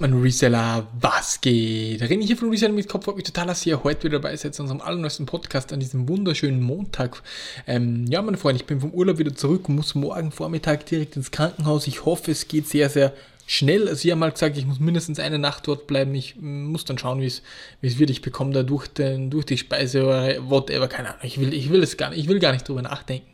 Mein Reseller, was geht? René hier von Reseller mit Kopf, freut mich total, dass ihr heute wieder dabei seid zu unserem allerneuesten Podcast an diesem wunderschönen Montag. Ähm, ja, meine Freunde, ich bin vom Urlaub wieder zurück und muss morgen Vormittag direkt ins Krankenhaus. Ich hoffe, es geht sehr, sehr schnell. Also sie haben mal gesagt, ich muss mindestens eine Nacht dort bleiben. Ich muss dann schauen, wie es wie es wird. Ich bekomme da durch, den, durch die Speise oder whatever, keine Ahnung. Ich will, ich will es gar nicht, ich will gar nicht drüber nachdenken.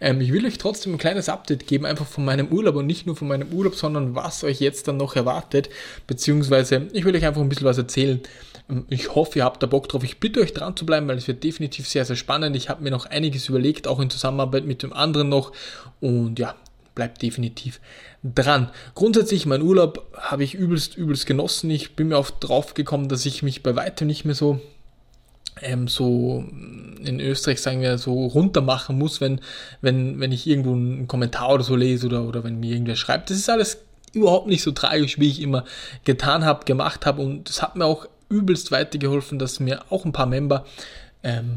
Ähm, ich will euch trotzdem ein kleines Update geben, einfach von meinem Urlaub und nicht nur von meinem Urlaub, sondern was euch jetzt dann noch erwartet. Beziehungsweise ich will euch einfach ein bisschen was erzählen. Ähm, ich hoffe, ihr habt da Bock drauf. Ich bitte euch dran zu bleiben, weil es wird definitiv sehr, sehr spannend. Ich habe mir noch einiges überlegt, auch in Zusammenarbeit mit dem anderen noch. Und ja, bleibt definitiv dran. Grundsätzlich, mein Urlaub habe ich übelst, übelst genossen. Ich bin mir oft drauf gekommen, dass ich mich bei weitem nicht mehr so ähm, so in Österreich sagen wir so runter machen muss, wenn, wenn, wenn ich irgendwo einen Kommentar oder so lese oder, oder wenn mir irgendwer schreibt. Das ist alles überhaupt nicht so tragisch, wie ich immer getan habe, gemacht habe und es hat mir auch übelst weitergeholfen, dass mir auch ein paar Member ähm,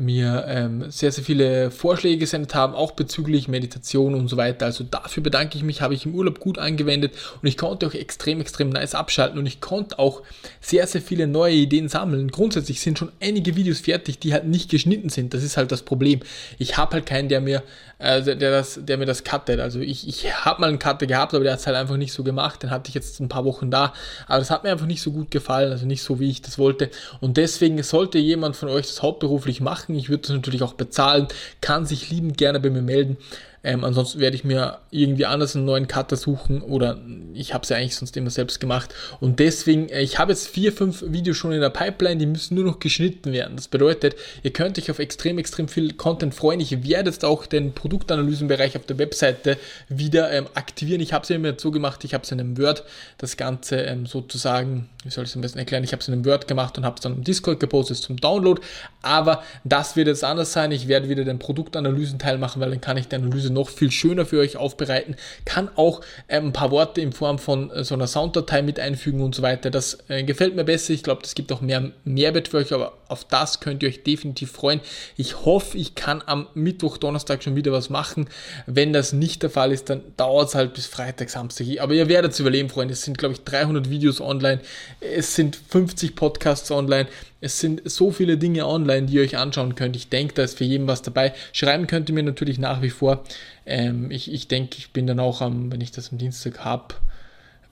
mir ähm, sehr, sehr viele Vorschläge gesendet haben, auch bezüglich Meditation und so weiter. Also dafür bedanke ich mich, habe ich im Urlaub gut angewendet und ich konnte auch extrem, extrem nice abschalten und ich konnte auch sehr, sehr viele neue Ideen sammeln. Grundsätzlich sind schon einige Videos fertig, die halt nicht geschnitten sind. Das ist halt das Problem. Ich habe halt keinen, der mir, äh, der, das, der mir das cuttet. Also ich, ich habe mal einen Cutter gehabt, aber der hat es halt einfach nicht so gemacht. Den hatte ich jetzt ein paar Wochen da. Aber das hat mir einfach nicht so gut gefallen, also nicht so, wie ich das wollte. Und deswegen sollte jemand von euch das hauptberuflich machen. Ich würde das natürlich auch bezahlen, kann sich liebend gerne bei mir melden. Ähm, ansonsten werde ich mir irgendwie anders einen neuen Cutter suchen oder ich habe es ja eigentlich sonst immer selbst gemacht. Und deswegen, äh, ich habe jetzt vier, fünf Videos schon in der Pipeline, die müssen nur noch geschnitten werden. Das bedeutet, ihr könnt euch auf extrem, extrem viel Content freuen. Ich werde jetzt auch den Produktanalysenbereich auf der Webseite wieder ähm, aktivieren. Ich habe es ja immer so gemacht, ich habe es in einem Word das Ganze ähm, sozusagen, wie soll ich es am besten erklären, ich habe es in einem Word gemacht und habe es dann im Discord gepostet zum Download. Aber das wird jetzt anders sein. Ich werde wieder den Produktanalysen-Teil machen, weil dann kann ich die Analyse noch viel schöner für euch aufbereiten, kann auch ähm, ein paar Worte in Form von äh, so einer Sounddatei mit einfügen und so weiter. Das äh, gefällt mir besser. Ich glaube, das gibt auch mehr Mehrwert für euch, aber auf das könnt ihr euch definitiv freuen. Ich hoffe, ich kann am Mittwoch, Donnerstag schon wieder was machen. Wenn das nicht der Fall ist, dann dauert es halt bis Freitag, Samstag. Aber ihr werdet es überleben, Freunde. Es sind, glaube ich, 300 Videos online. Es sind 50 Podcasts online. Es sind so viele Dinge online, die ihr euch anschauen könnt. Ich denke, da ist für jeden was dabei. Schreiben könnt ihr mir natürlich nach wie vor. Ähm, ich, ich denke, ich bin dann auch am, wenn ich das am Dienstag habe,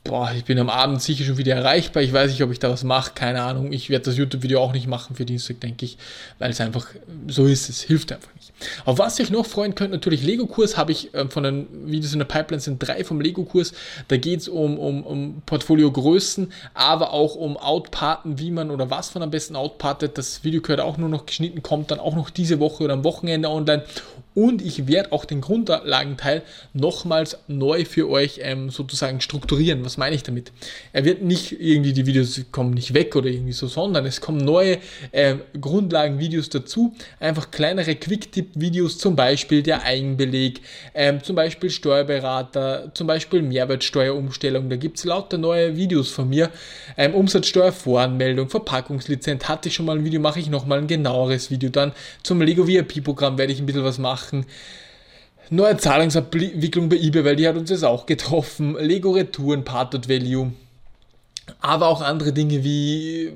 boah, ich bin am Abend sicher schon wieder erreichbar. Ich weiß nicht, ob ich da was mache, keine Ahnung. Ich werde das YouTube-Video auch nicht machen für Dienstag, denke ich, weil es einfach so ist. Es hilft einfach nicht. Auf was ihr euch noch freuen könnt, natürlich Lego-Kurs habe ich äh, von den Videos in der Pipeline sind drei vom Lego-Kurs. Da geht es um, um, um Portfolio-Größen, aber auch um Outparten, wie man oder was man am besten outpartet. Das Video gehört auch nur noch geschnitten, kommt dann auch noch diese Woche oder am Wochenende online. Und ich werde auch den Grundlagenteil nochmals neu für euch ähm, sozusagen strukturieren. Was meine ich damit? Er wird nicht irgendwie, die Videos kommen nicht weg oder irgendwie so, sondern es kommen neue ähm, Grundlagenvideos dazu. Einfach kleinere Quick-Tipp-Videos, zum Beispiel der Eigenbeleg, ähm, zum Beispiel Steuerberater, zum Beispiel Mehrwertsteuerumstellung. Da gibt es lauter neue Videos von mir. Ähm, Umsatzsteuervoranmeldung, Verpackungslizenz hatte ich schon mal ein Video, mache ich nochmal ein genaueres Video. Dann zum Lego VIP-Programm werde ich ein bisschen was machen machen. Neue Zahlungsabwicklung bei eBay, weil die hat uns jetzt auch getroffen. Lego Retouren, Parted Value. Aber auch andere Dinge wie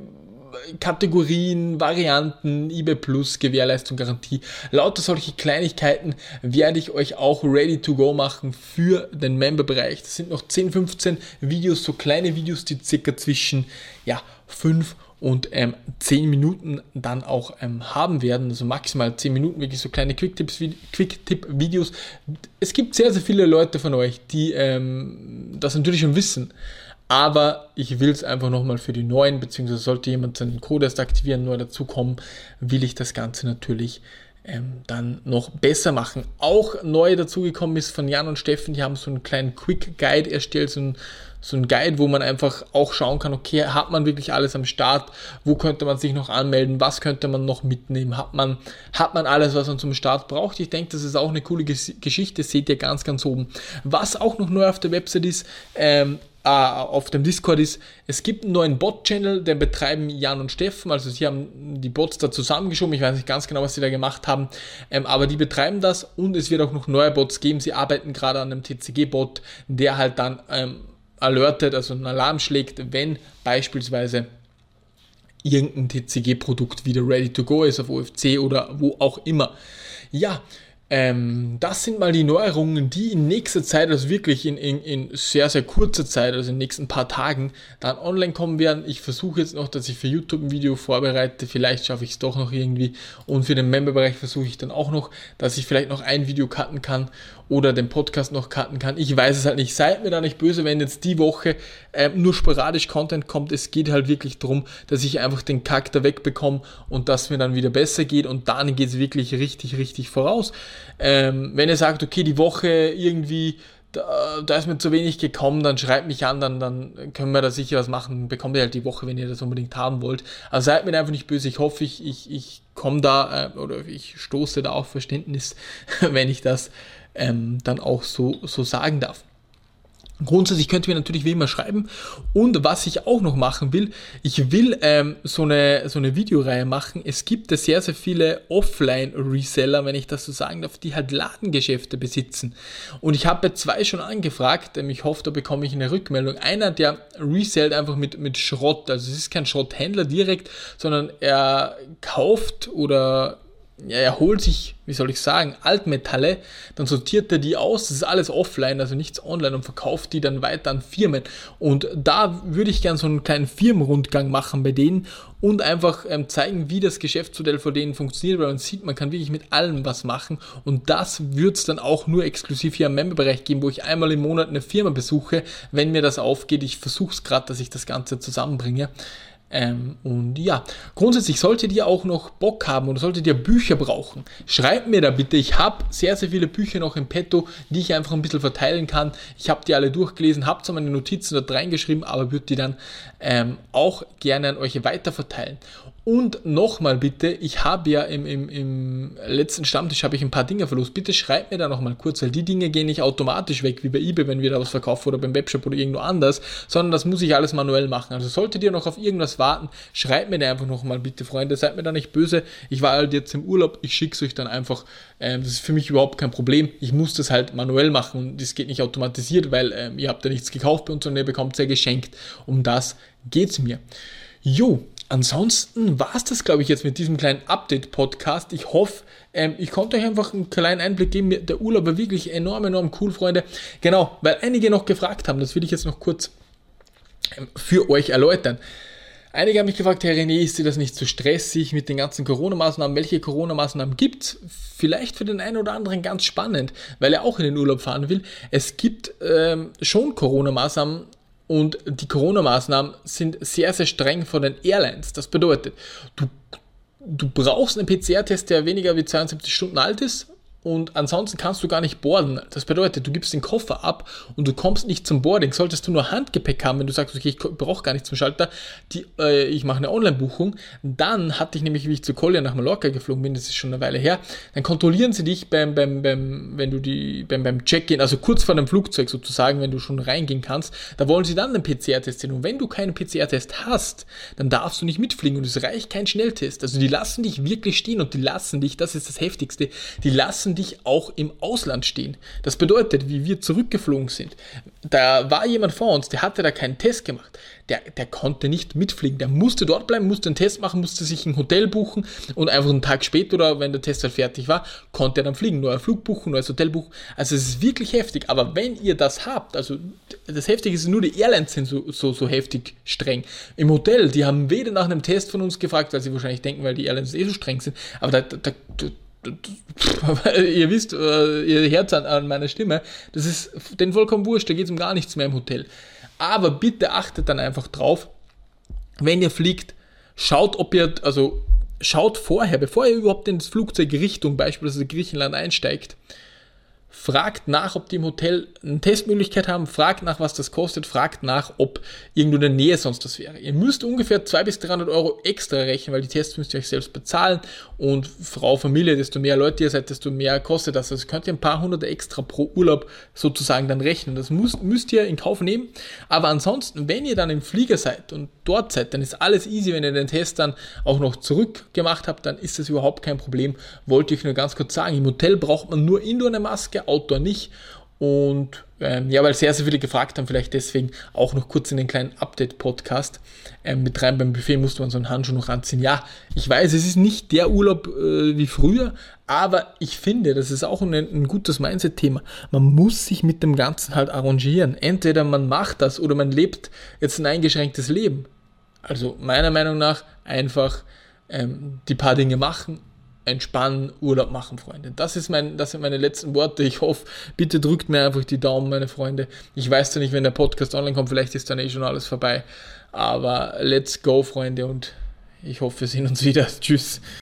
Kategorien, Varianten, eBay Plus, Gewährleistung, Garantie. Lauter solche Kleinigkeiten werde ich euch auch ready to go machen für den Member-Bereich. Das sind noch 10, 15 Videos, so kleine Videos, die circa zwischen ja, 5 und ähm, 10 Minuten dann auch ähm, haben werden, also maximal 10 Minuten, wirklich so kleine Quick-Tipp-Videos. Es gibt sehr, sehr viele Leute von euch, die ähm, das natürlich schon wissen, aber ich will es einfach nochmal für die Neuen, beziehungsweise sollte jemand seinen Code erst aktivieren, neu dazukommen, will ich das Ganze natürlich ähm, dann noch besser machen. Auch neu dazugekommen ist von Jan und Steffen, die haben so einen kleinen Quick Guide erstellt, so ein so ein Guide, wo man einfach auch schauen kann, okay, hat man wirklich alles am Start? Wo könnte man sich noch anmelden? Was könnte man noch mitnehmen? Hat man, hat man alles, was man zum Start braucht? Ich denke, das ist auch eine coole Geschichte, seht ihr ganz, ganz oben. Was auch noch neu auf der Website ist, ähm, äh, auf dem Discord ist, es gibt einen neuen Bot-Channel, den betreiben Jan und Steffen, also sie haben die Bots da zusammengeschoben, ich weiß nicht ganz genau, was sie da gemacht haben, ähm, aber die betreiben das und es wird auch noch neue Bots geben, sie arbeiten gerade an einem TCG-Bot, der halt dann ähm, alertet, also ein Alarm schlägt, wenn beispielsweise irgendein TCG-Produkt wieder ready to go ist auf OFC oder wo auch immer. Ja, ähm, das sind mal die Neuerungen, die in nächster Zeit, also wirklich in, in, in sehr, sehr kurzer Zeit, also in den nächsten paar Tagen, dann online kommen werden. Ich versuche jetzt noch, dass ich für YouTube ein Video vorbereite. Vielleicht schaffe ich es doch noch irgendwie. Und für den Memberbereich versuche ich dann auch noch, dass ich vielleicht noch ein Video cutten kann oder den Podcast noch cutten kann. Ich weiß es halt nicht. Seid mir da nicht böse, wenn jetzt die Woche äh, nur sporadisch Content kommt. Es geht halt wirklich darum, dass ich einfach den Kack da wegbekomme und dass mir dann wieder besser geht und dann geht es wirklich richtig, richtig voraus. Ähm, wenn ihr sagt, okay, die Woche irgendwie da, da, ist mir zu wenig gekommen, dann schreibt mich an, dann, dann können wir da sicher was machen. Bekommt ihr halt die Woche, wenn ihr das unbedingt haben wollt. Also seid mir einfach nicht böse. Ich hoffe, ich, ich, ich komme da äh, oder ich stoße da auf Verständnis, wenn ich das ähm, dann auch so, so sagen darf. Grundsätzlich könnt ihr mir natürlich wie immer schreiben. Und was ich auch noch machen will, ich will ähm, so, eine, so eine Videoreihe machen. Es gibt sehr, sehr viele Offline-Reseller, wenn ich das so sagen darf, die halt Ladengeschäfte besitzen. Und ich habe zwei schon angefragt. Ähm, ich hoffe, da bekomme ich eine Rückmeldung. Einer, der resellt einfach mit, mit Schrott. Also es ist kein Schrotthändler direkt, sondern er kauft oder ja, er holt sich, wie soll ich sagen, Altmetalle, dann sortiert er die aus, das ist alles offline, also nichts online und verkauft die dann weiter an Firmen. Und da würde ich gerne so einen kleinen Firmenrundgang machen bei denen und einfach ähm, zeigen, wie das Geschäftsmodell von denen funktioniert, weil man sieht, man kann wirklich mit allem was machen und das wird es dann auch nur exklusiv hier im Memberbereich geben, wo ich einmal im Monat eine Firma besuche, wenn mir das aufgeht. Ich versuche es gerade, dass ich das Ganze zusammenbringe. Ähm, und ja, grundsätzlich solltet ihr auch noch Bock haben oder solltet ihr Bücher brauchen, schreibt mir da bitte. Ich habe sehr, sehr viele Bücher noch im Petto, die ich einfach ein bisschen verteilen kann. Ich habe die alle durchgelesen, habe zwar meine Notizen dort reingeschrieben, aber würde die dann ähm, auch gerne an euch weiterverteilen. Und nochmal bitte, ich habe ja im, im, im letzten Stammtisch habe ich ein paar Dinge verlost. Bitte schreibt mir da nochmal kurz, weil die Dinge gehen nicht automatisch weg, wie bei eBay, wenn wir da was verkaufen oder beim Webshop oder irgendwo anders, sondern das muss ich alles manuell machen. Also solltet ihr noch auf irgendwas warten, schreibt mir da einfach nochmal bitte, Freunde. Seid mir da nicht böse. Ich war halt jetzt im Urlaub, ich schicke es euch dann einfach. Ähm, das ist für mich überhaupt kein Problem. Ich muss das halt manuell machen und das geht nicht automatisiert, weil ähm, ihr habt ja nichts gekauft bei uns und ihr bekommt es ja geschenkt. Um das geht es mir. Jo, ansonsten war es das, glaube ich, jetzt mit diesem kleinen Update-Podcast. Ich hoffe, ähm, ich konnte euch einfach einen kleinen Einblick geben. Der Urlaub war wirklich enorm, enorm cool, Freunde. Genau, weil einige noch gefragt haben, das will ich jetzt noch kurz ähm, für euch erläutern. Einige haben mich gefragt, Herr René, ist dir das nicht zu stressig mit den ganzen Corona-Maßnahmen? Welche Corona-Maßnahmen gibt es? Vielleicht für den einen oder anderen ganz spannend, weil er auch in den Urlaub fahren will. Es gibt ähm, schon Corona-Maßnahmen, und die Corona-Maßnahmen sind sehr, sehr streng von den Airlines. Das bedeutet, du, du brauchst einen PCR-Test, der weniger wie 72 Stunden alt ist und ansonsten kannst du gar nicht boarden. Das bedeutet, du gibst den Koffer ab und du kommst nicht zum Boarding. Solltest du nur Handgepäck haben, wenn du sagst, okay, ich brauche gar nichts zum Schalter, die, äh, ich mache eine Online-Buchung, dann hatte ich nämlich, wie ich zu Collier nach Mallorca geflogen bin, das ist schon eine Weile her, dann kontrollieren sie dich beim, beim, beim wenn du die, beim, beim Check-in, also kurz vor dem Flugzeug sozusagen, wenn du schon reingehen kannst, da wollen sie dann einen PCR-Test sehen. Und wenn du keinen PCR-Test hast, dann darfst du nicht mitfliegen und es reicht kein Schnelltest. Also die lassen dich wirklich stehen und die lassen dich, das ist das Heftigste, die lassen lassen dich auch im Ausland stehen. Das bedeutet, wie wir zurückgeflogen sind, da war jemand vor uns, der hatte da keinen Test gemacht. Der, der konnte nicht mitfliegen. Der musste dort bleiben, musste einen Test machen, musste sich ein Hotel buchen und einfach einen Tag später oder wenn der Test halt fertig war, konnte er dann fliegen. Neuer Flug buchen, neues Hotel buchen. Also es ist wirklich heftig. Aber wenn ihr das habt, also das Heftige ist nur, die Airlines sind so, so, so heftig streng. Im Hotel, die haben weder nach einem Test von uns gefragt, weil sie wahrscheinlich denken, weil die Airlines eh so streng sind, aber da, da, da ihr wisst, äh, ihr Herz an, an meiner Stimme, das ist den vollkommen wurscht, da geht es um gar nichts mehr im Hotel. Aber bitte achtet dann einfach drauf, wenn ihr fliegt, schaut, ob ihr, also schaut vorher, bevor ihr überhaupt in das Flugzeug Richtung beispielsweise Griechenland einsteigt, fragt nach, ob die im Hotel eine Testmöglichkeit haben, fragt nach, was das kostet, fragt nach, ob irgendwo in der Nähe sonst was wäre. Ihr müsst ungefähr 200 bis 300 Euro extra rechnen, weil die Tests müsst ihr euch selbst bezahlen und Frau, Familie, desto mehr Leute ihr seid, desto mehr kostet das. Also könnt ihr ein paar hunderte extra pro Urlaub sozusagen dann rechnen. Das müsst, müsst ihr in Kauf nehmen. Aber ansonsten, wenn ihr dann im Flieger seid und dort seid, dann ist alles easy. Wenn ihr den Test dann auch noch zurückgemacht habt, dann ist das überhaupt kein Problem. Wollte ich nur ganz kurz sagen. Im Hotel braucht man nur Indoor eine Maske, Outdoor nicht. Und ähm, ja, weil sehr, sehr viele gefragt haben, vielleicht deswegen auch noch kurz in den kleinen Update-Podcast ähm, mit rein. Beim Buffet musste man so einen Handschuh noch anziehen. Ja, ich weiß, es ist nicht der Urlaub äh, wie früher, aber ich finde, das ist auch ein, ein gutes Mindset-Thema. Man muss sich mit dem Ganzen halt arrangieren. Entweder man macht das oder man lebt jetzt ein eingeschränktes Leben. Also meiner Meinung nach einfach ähm, die paar Dinge machen entspannen, Urlaub machen, Freunde. Das, ist mein, das sind meine letzten Worte. Ich hoffe, bitte drückt mir einfach die Daumen, meine Freunde. Ich weiß zwar nicht, wenn der Podcast online kommt, vielleicht ist dann eh schon alles vorbei. Aber let's go, Freunde, und ich hoffe, wir sehen uns wieder. Tschüss.